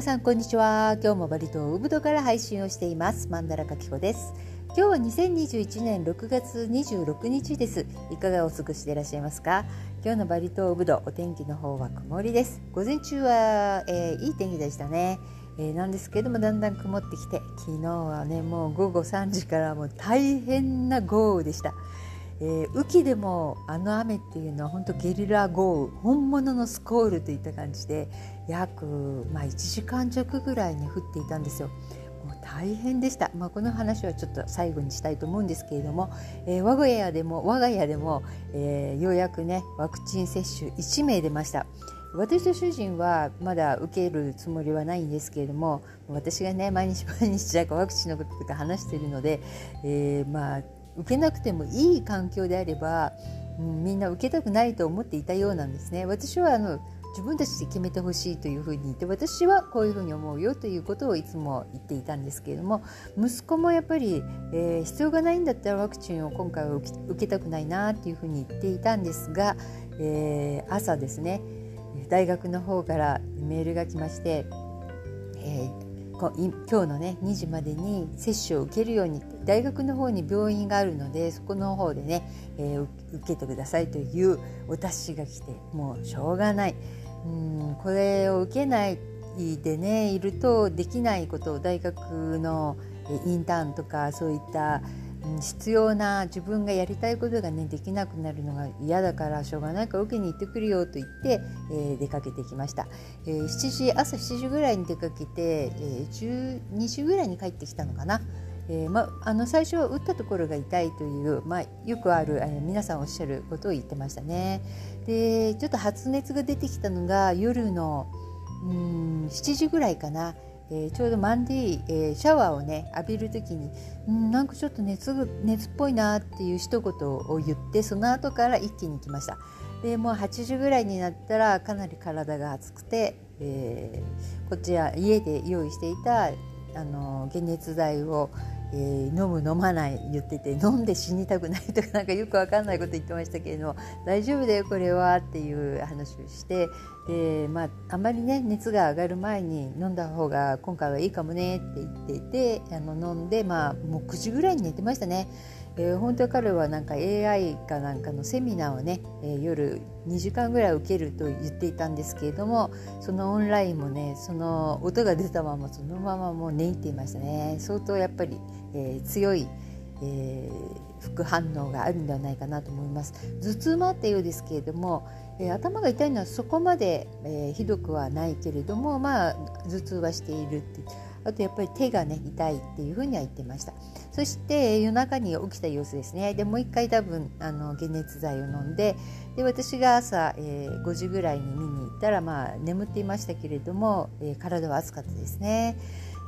皆さんこんにちは。今日もバリ島ウブドから配信をしています。マンダラカキコです。今日は2021年6月26日です。いかがお過ごしでいらっしゃいますか？今日のバリ島ウブドお天気の方は曇りです。午前中は、えー、いい天気でしたね。えー、なんですけどもだんだん曇ってきて昨日はねもう午後3時からもう大変な豪雨でした、えー、雨季でもあの雨っていうのは本当ゲリラ豪雨本物のスコールといった感じで約、まあ、1時間弱ぐらいに降っていたんですよ。もう大変でした、まあ、この話はちょっと最後にしたいと思うんですけれども、えー、我が家でも我が家でも、えー、ようやくねワクチン接種1名出ました。私と主人はまだ受けるつもりはないんですけれども私がね毎日毎日ワクチンのこととか話しているので、えー、まあ受けなくてもいい環境であれば、うん、みんな受けたくないと思っていたようなんですね。私はあの自分たちで決めてほしいというふうに言って私はこういうふうに思うよということをいつも言っていたんですけれども息子もやっぱり、えー、必要がないんだったらワクチンを今回は受けたくないなというふうに言っていたんですが、えー、朝ですね大学の方からメールが来まして、えー今日のね2時までに接種を受けるように大学の方に病院があるのでそこの方でね、えー、受けてくださいというお達しが来てもうしょうがない。うんこれを受けないでねいるとできないことを大学のインターンとかそういった必要な自分がやりたいことがねできなくなるのが嫌だからしょうがないから受けに行ってくるよと言って、えー、出かけてきました、えー、7時朝7時ぐらいに出かけて、えー、12時ぐらいに帰ってきたのかな、えーま、あの最初は打ったところが痛いという、ま、よくある、えー、皆さんおっしゃることを言ってましたね。でちょっと発熱が出てきたのが夜のうん7時ぐらいかな。えー、ちょうどマンディ、えー、シャワーをね浴びる時にんなんかちょっと熱熱っぽいなっていう一言を言ってその後から一気に来ました。でもう8時ぐらいになったらかなり体が熱くて、えー、こちら家で用意していたあの解熱剤をえー、飲む飲まない言ってて飲んで死にたくないとかなんかよく分かんないこと言ってましたけれども大丈夫だよこれはっていう話をしてで、まあ、あんまりね熱が上がる前に飲んだ方が今回はいいかもねって言っていてあの飲んで、まあ、もう9時ぐらいに寝てましたね。えー、本当は彼はなんか AI かなんかのセミナーをね、えー、夜2時間ぐらい受けると言っていたんですけれどもそのオンラインもねその音が出たままそのままもう寝入っていましたね。相当やっぱり、えー、強い、え、副反応があるんではないかなと思います。頭痛もあったようですけれども、え、頭が痛いのはそこまで、えー、ひどくはないけれどもまあ頭痛はしているってあとやっぱり手がね痛いっていうふうには言ってました。そして夜中に起きた様子ですね。でもう一回多分あの解熱剤を飲んでで私が朝、えー、5時ぐらいに見に行ったら、まあ、眠っていましたけれども、えー、体は暑かったですね。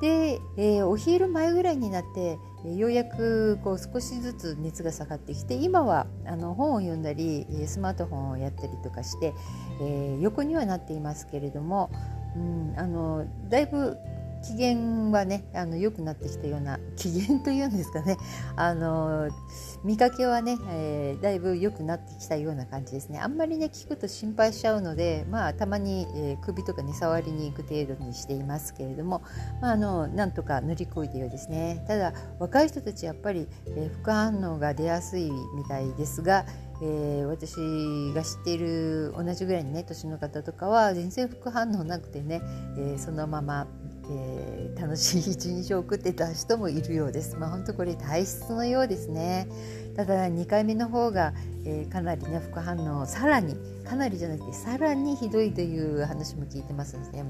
で、えー、お昼前ぐらいになってようやくこう少しずつ熱が下がってきて今はあの本を読んだりスマートフォンをやったりとかして、えー、横にはなっていますけれども、うん、あのだいぶ機嫌はねあの良くなってきたような機嫌というんですかね。あの見かけはね、えー、だいぶ良くなってきたような感じですね。あんまりね聞くと心配しちゃうのでまあたまに、えー、首とかね触りに行く程度にしていますけれども、まあ、あのなんとか乗り越えてようですね。ただ若い人たちやっぱり、えー、副反応が出やすいみたいですがえー、私が知っている同じぐらいのね年の方とかは全然副反応なくてね、えー、そのままえー、楽しい一日を送ってた人もいるようです。まあ、本当これ体質のようですね。ただ2回目の方が、えー、かなりね副反応さらにかなりじゃなくてさらにひどいという話も聞いてますので、ね、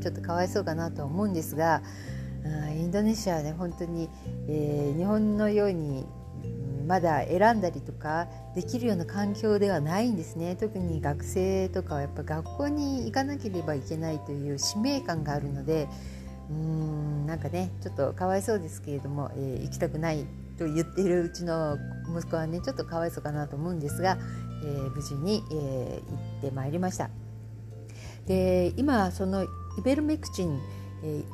ちょっとかわいそうかなと思うんですがインドネシアはね本当に、えー、日本のようにまだ選んだりとかできるような環境ではないんですね特に学生とかはやっぱ学校に行かなければいけないという使命感があるのでうーんなんかねちょっとかわいそうですけれども、えー、行きたくないと言っているうちの息子はねちょっとかわいそうかなと思うんですが、えー、無事に、えー、行ってまいりました。で今そのイベルメクチン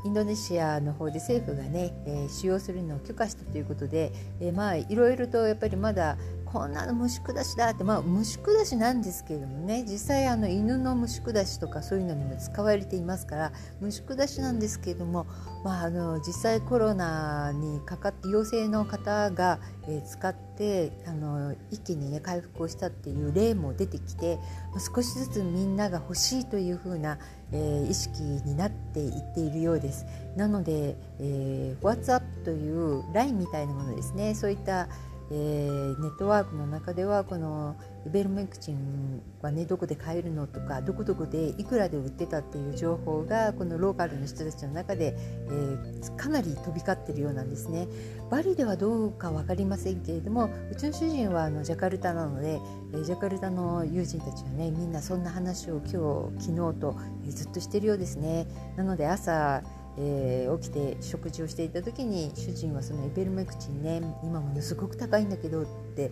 インドネシアの方で政府がね、え使用するのを許可したということで、えまあいろいろとやっぱりまだこんなの虫下しだってまあ虫下しなんですけれどもね実際あの犬の虫下しとかそういうのにも使われていますから虫下しなんですけれども、まあ、あの実際コロナにかかって陽性の方が、えー、使ってあの一気にね回復をしたっていう例も出てきて少しずつみんなが欲しいというふうな、えー、意識になっていっているようです。なので、えー、WhatsApp という LINE みたいなものですねそういったえー、ネットワークの中ではこのイベルメクチンはねどこで買えるのとかどこどこでいくらで売ってたっていう情報がこのローカルの人たちの中で、えー、かなり飛び交ってるようなんですね。バリではどうか分かりませんけれどもうちの主人はあのジャカルタなので、えー、ジャカルタの友人たちはねみんなそんな話を今日昨日と、えー、ずっとしてるようですね。なので朝えー、起きて食事をしていた時に主人はそのエベルメクチンね今ものすごく高いんだけどって、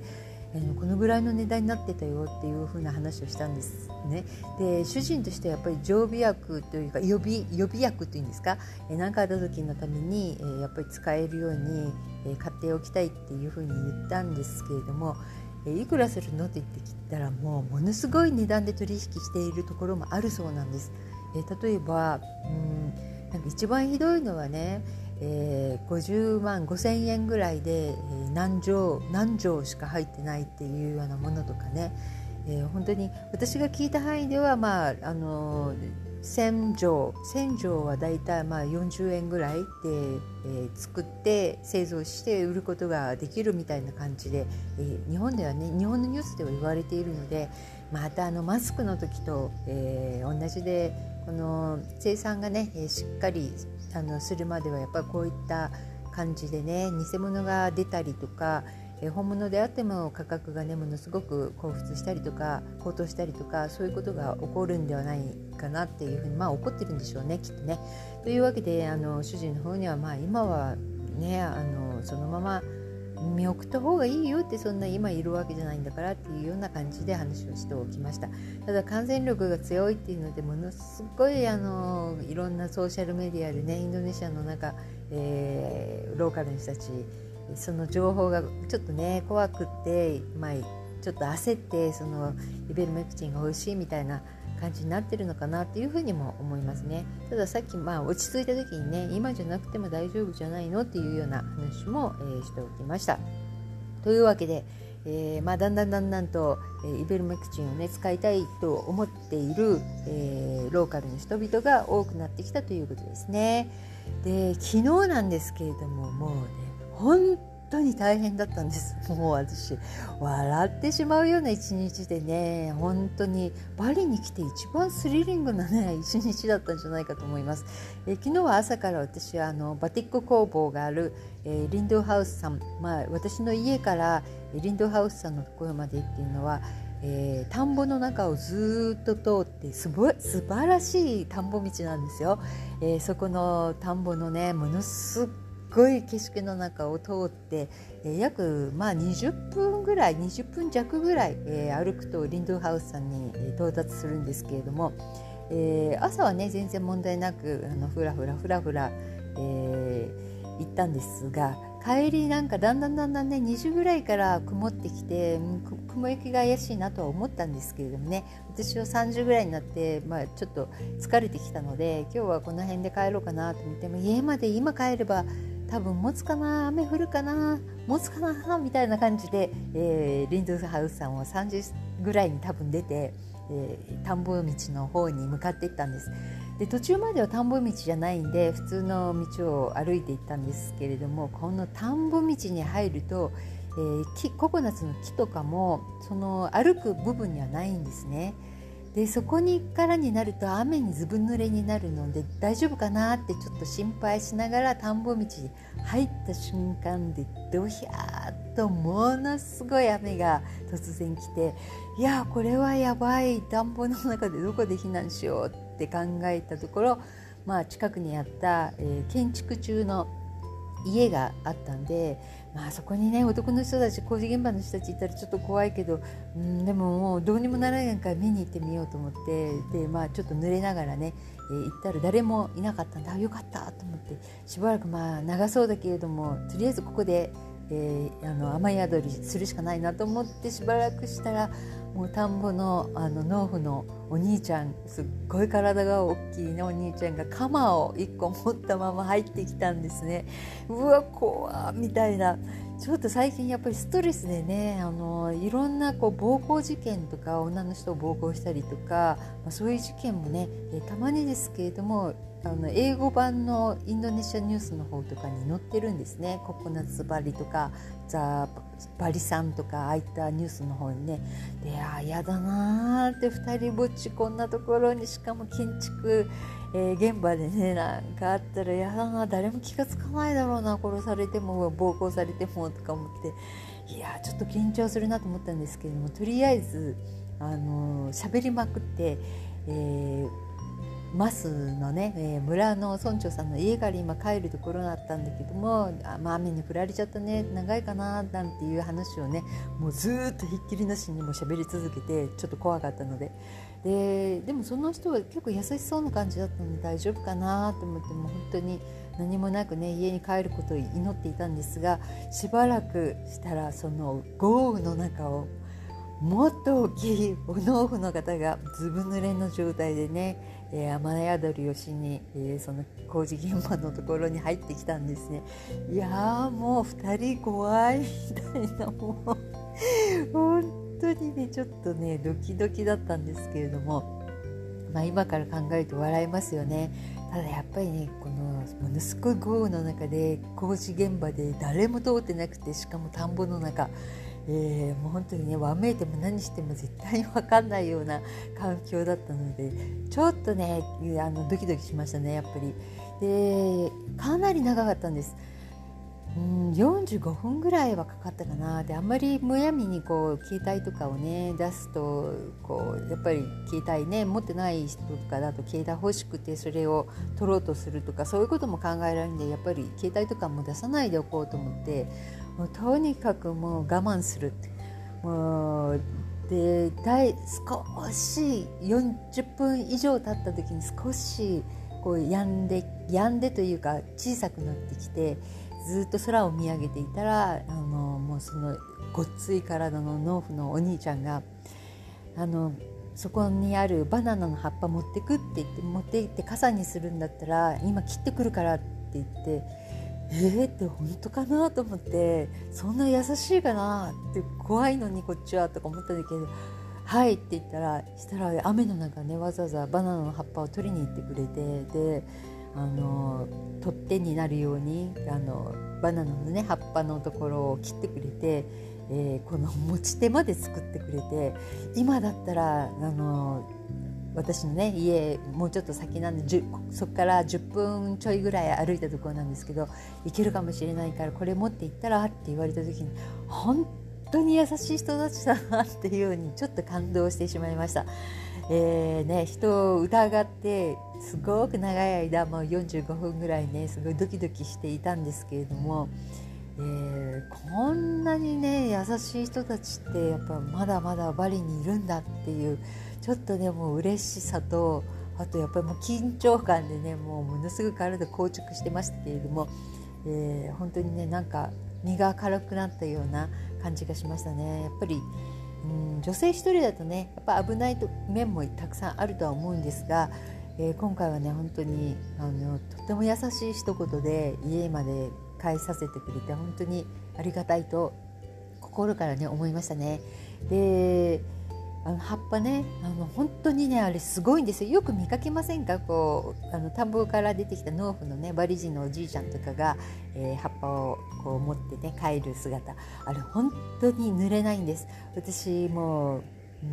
えー、このぐらいの値段になってたよっていう風な話をしたんですね。で主人としてはやっぱり常備薬というか予備予備薬というんですか？何、えー、かあった時のために、えー、やっぱり使えるように、えー、買っておきたいっていう風に言ったんですけれども。いくらするの？って言ってきたらもうものすごい値段で取引しているところもあるそうなんです。え例えば、うんなんか一番ひどいのはね、えー、50万5千円ぐらいで、何錠何錠しか入ってないっていうようなものとかね、えー、本当に私が聞いた範囲ではまああの1000錠1000錠はだいたいまあ40円ぐらいで、えー、作って製造して売ることができるみたいな感じで、えー、日本ではね日本のニュースでは言われているのでまたあのマスクの時と、えー、同じでこの生産がねしっかりあのするまではやっぱりこういった感じでね偽物が出たりとか本物であっても価格がねものすごく高騰したりとか高騰したりとかそういうことが起こるんではないかなっていうふうにまあ起こってるんでしょうねきっとね。というわけであの主人の方にはまあ今はねあのそのまま見送った方がいいよってそんな今いるわけじゃないんだからっていうような感じで話をしておきました。ただ感染力が強いっていうのでものすごいあのいろんなソーシャルメディアでねインドネシアの中、えー、ローカルの人たちその情報がちょっとね怖くって、まあ、ちょっと焦ってそのイベルメクチンが欲しいみたいな感じになってるのかなっていうふうにも思いますね。たださっきまあ落ち着いた時にね今じゃなくても大丈夫じゃないのっていうような話も、えー、しておきました。というわけで、えー、まあ、だんだんだんだんと、えー、イベルメクチンをね使いたいと思っている、えローカルの人々が多くなってきたということですね。で昨日なんですけれどももうね本当に大変だったんです。もう私笑ってしまうような一日でね本当にバリに来て一番スリリングなね 一日だったんじゃないかと思います。え昨日は朝から私はあのバティック工房がある、えー、リンドハウスさん、まあ、私の家からリンドハウスさんのところまでっていうのはえー、田んぼの中をずっと通ってすご素晴らしい田んぼ道なんですよ、えー、そこの田んぼのねものすごい景色の中を通って、えー、約、まあ、20分ぐらい20分弱ぐらい、えー、歩くとリンドゥハウスさんに、到達するんですけれども、えー、朝はね全然問題なくあのふらふらふらふら、え行ったんですが帰りなんかだんだんだんだんね2時ぐらいから曇ってきて雲行きが怪しいなとは思ったんですけれどもね私は3時ぐらいになって、まあ、ちょっと疲れてきたので今日はこの辺で帰ろうかなと思っても家まで今帰れば多分持つかな雨降るかな持つかなみたいな感じで、えー、リンドゥハウスさんは3時ぐらいに多分出て、えー、田んぼ道の方に向かっていったんですで途中までは田んぼ道じゃないんで普通の道を歩いていったんですけれどもこの田んぼ道に入ると、えー、木ココナッツの木とかもその歩く部分にはないんですね。でそこにからになると雨にずぶ濡れになるので大丈夫かなってちょっと心配しながら田んぼ道に入った瞬間でドヒャーッとものすごい雨が突然来ていやこれはやばい田んぼの中で どこで避難しようって考えたところ、まあ、近くにあった、えー、建築中の家があったんでまあそこにね男の人たち工事現場の人たちいたらちょっと怖いけど、うん、でももうどうにもならないから見に行ってみようと思ってでまあちょっと濡れながらね、えー、行ったら誰もいなかったんであよかったと思ってしばらくまあ長そうだけれどもとりあえずここでえー、あの雨宿りするしかないなと思ってしばらくしたらもう田んぼのあの農夫のお兄ちゃんすっごい体が大きいねお兄ちゃんが鎌を1個持ったまま入ってきたんですね。うわ怖みたいな。ちょっと最近やっぱりストレスでね。あのいろんなこう暴行事件とか女の人を暴行したりとか、まあ、そういう事件もね、えたまにですけれどもあの英語版のインドネシアニュースの方とかに載ってるんですね。ココナッツバリとかザ・バリさんとかああいったニュースの方にね。であやだなーって2人ぼっちこんなところにしかも建築、えー、現場でねなんかあったらやだな誰も気が付かないだろうな殺されても暴行されてもとか思って。いやちょっと緊張するなと思ったんですけれどもとりあえずあの喋りまくって、えーマスのね、えー、村の村長さんの家から今帰るところだったんだけどもあ、まあ、雨に降られちゃったね長いかななんていう話をねもうずっとひっきりなしにも喋り続けてちょっと怖かったので。ででもその人は結構優しそうな感じだったので大丈夫かなと思ってもう本当に何もなくね家に帰ることを祈っていたんですがしばらくしたらその豪雨の中をもっと大きいお農夫の方がずぶ濡れの状態でねえー、雨宿りをしに、えー、その工事現場のところに入ってきたんですね。いやもう2人怖いみたいなもう 本当にねちょっとねドキドキだったんですけれども、まあ、今から考えると笑いますよね。ただやっぱりねこのものすごい豪雨の中で工事現場で誰も通ってなくてしかも田んぼの中。えー、もう本当にねわめいても何しても絶対に分かんないような環境だったのでちょっとねあのドキドキしましたねやっぱり。でかなり長かったんです。うん、45分ぐらいはかかったかなであんまりむやみにこう携帯とかをね出すとこうやっぱり携帯ね持ってない人とかだと携帯欲しくてそれを取ろうとするとかそういうことも考えられるんでやっぱり携帯とかも出さないでおこうと思ってもうとにかくもう我慢する。もうで少し40分以上経った時に少しこう止んで止んでというか小さくなってきてずっと空を見上げていたらあのもうそのごっつい体の農夫のお兄ちゃんがあのそこにあるバナナの葉っぱ持ってくって言って持って行って傘にするんだったら今切ってくるからって言ってえー、って本当かなと思ってそんな優しいかなって怖いのにこっちはとか思ったんだけど「はい」って言ったらしたら雨の中ねわざわざバナナの葉っぱを取りに行ってくれてであの取っ手になるようにあのバナナのね葉っぱのところを切ってくれて、えー、この持ち手まで作ってくれて今だったらあの私のね家もうちょっと先なんでそこから10分ちょいぐらい歩いたところなんですけど行けるかもしれないからこれ持って行ったらって言われた時に本当に優しい人たちだなっていうようにちょっと感動してしまいました。えーね、人を疑ってすごく長い間もう45分ぐらいねすごいドキドキしていたんですけれども、えー、こんなにね優しい人たちってやっぱまだまだバリにいるんだっていうちょっとねもう嬉しさとあとやっぱりもう緊張感でねもうものすごく体硬直してましたけれども、えー、本当にねなんか身が軽くなったような感じがしましたね。やっぱりうん女性一人だとねやっぱ危ないと面もたくさんあるとは思うんですが、えー、今回はね本当にあのとても優しい一言で家まで帰させてくれて本当にありがたいと心からね思いましたね。であの葉っぱねあの本当にねあれすごいんですよ。よく見かけませんか？こうあの田んぼから出てきた農夫のねバリ人のおじいちゃんとかが、えー、葉っぱをこう持ってね帰る姿。あれ本当に濡れないんです。私もう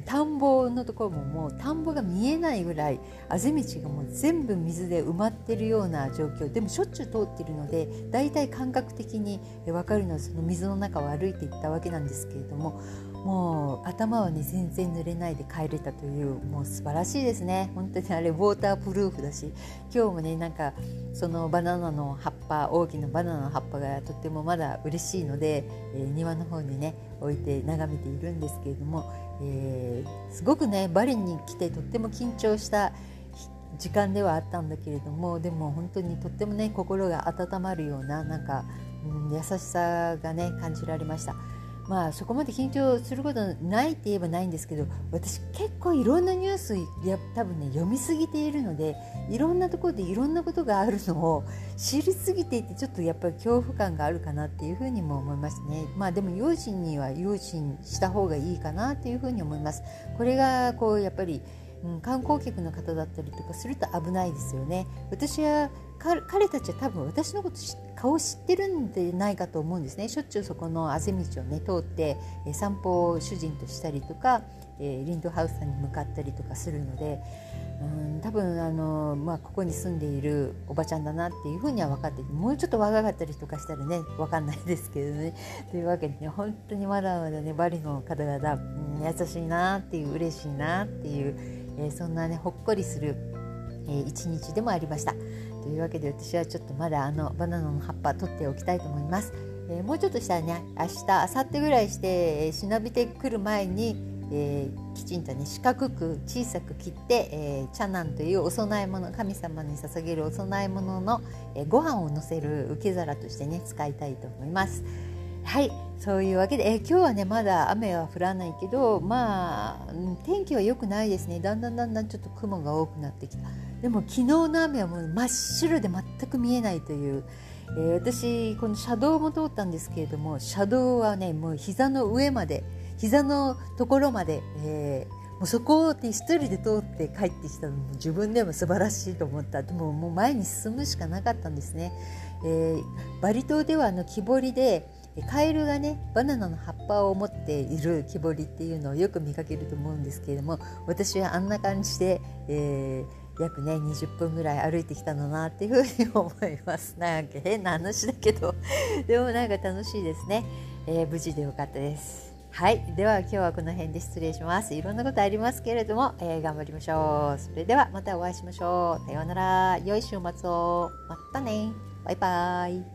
田んぼのところももう田んぼが見えないぐらいあぜ道がもう全部水で埋まってるような状況。でもしょっちゅう通ってるのでだいたい感覚的に分かるのはその水の中を歩いていったわけなんですけれどももう頭はね全然濡れないで帰れたというもう素晴らしいですね本当にあれウォータープルーフだし今日もねなんかそのバナナの葉っぱ大きなバナナの葉っぱがとってもまだ嬉しいので、えー、庭の方にね置いて眺めているんですけれども、えー、すごくねバリに来てとっても緊張した時間ではあったんだけれどもでも本当にとってもね心が温まるようななんか、うん、優しさがね感じられました。まあそこまで緊張することないって言えばないんですけど私結構いろんなニュースや多分ね読みすぎているのでいろんなところでいろんなことがあるのを知りすぎていてちょっとやっぱり恐怖感があるかなっていうふうにも思いますねまあでも用心には用心した方がいいかなっていうふうに思いますこれがこうやっぱりうん、観光客の方だったりとかすると危ないですよね。私は彼たちは多分私のこと顔知ってるんでないかと思うんですねしょっちゅうそこのあぜ道をね通って、散歩を主人としたりとか、え、リンドハウスさんに向かったりとかするのでうん多分あの、まあ、ここに住んでいるおばちゃんだなっていうふうには分かっててもうちょっと若かったりとかしたらね分かんないですけどね というわけでね本当にまだまだねバリの方々、うん、優しいなっていう嬉しいなっていう、えー、そんなねほっこりする、えー、一日でもありました。というわけで私はちょっとまだあのバナナの葉っぱ取っておきたいと思います。えー、もうちょっとしたらね明日明後日ぐらいして、えー、忍びてくる前に、えー、きちんとね四角く小さく切って、えー、茶南というお供え物神様に捧げるお供え物の、えー、ご飯をのせる受け皿としてね使いたいと思います。はいそういうわけで、え今日はねまだ雨は降らないけどまあ天気は良くないですね。だんだんだんだんちょっと雲が多くなってきた。でも昨日の雨はもう真っ白で全く見えないという、えー、私この車道も通ったんですけれども車道はねもう膝の上まで膝のところまで、えーもうそこを、ね、一人で通って帰ってきたのも自分でも素晴らしいと思った。でももう前に進むしかなかったんですね、えー、バリ島ではあの木彫りででカエルがねバナナの葉っぱを持っている木彫りっていうのをよく見かけると思うんですけれども私はあんな感じで、えー、約ね20分ぐらい歩いてきたのなっていうふうに思います。なんか変な話だけど。でもなんか楽しいですね、えー、無事でよかったです。はい。では今日はこの辺で失礼します。いろんなことありますけれども、えー、頑張りましょう。それではまたお会いしましょう。さようなら。良い週末を。またね。バイバイ。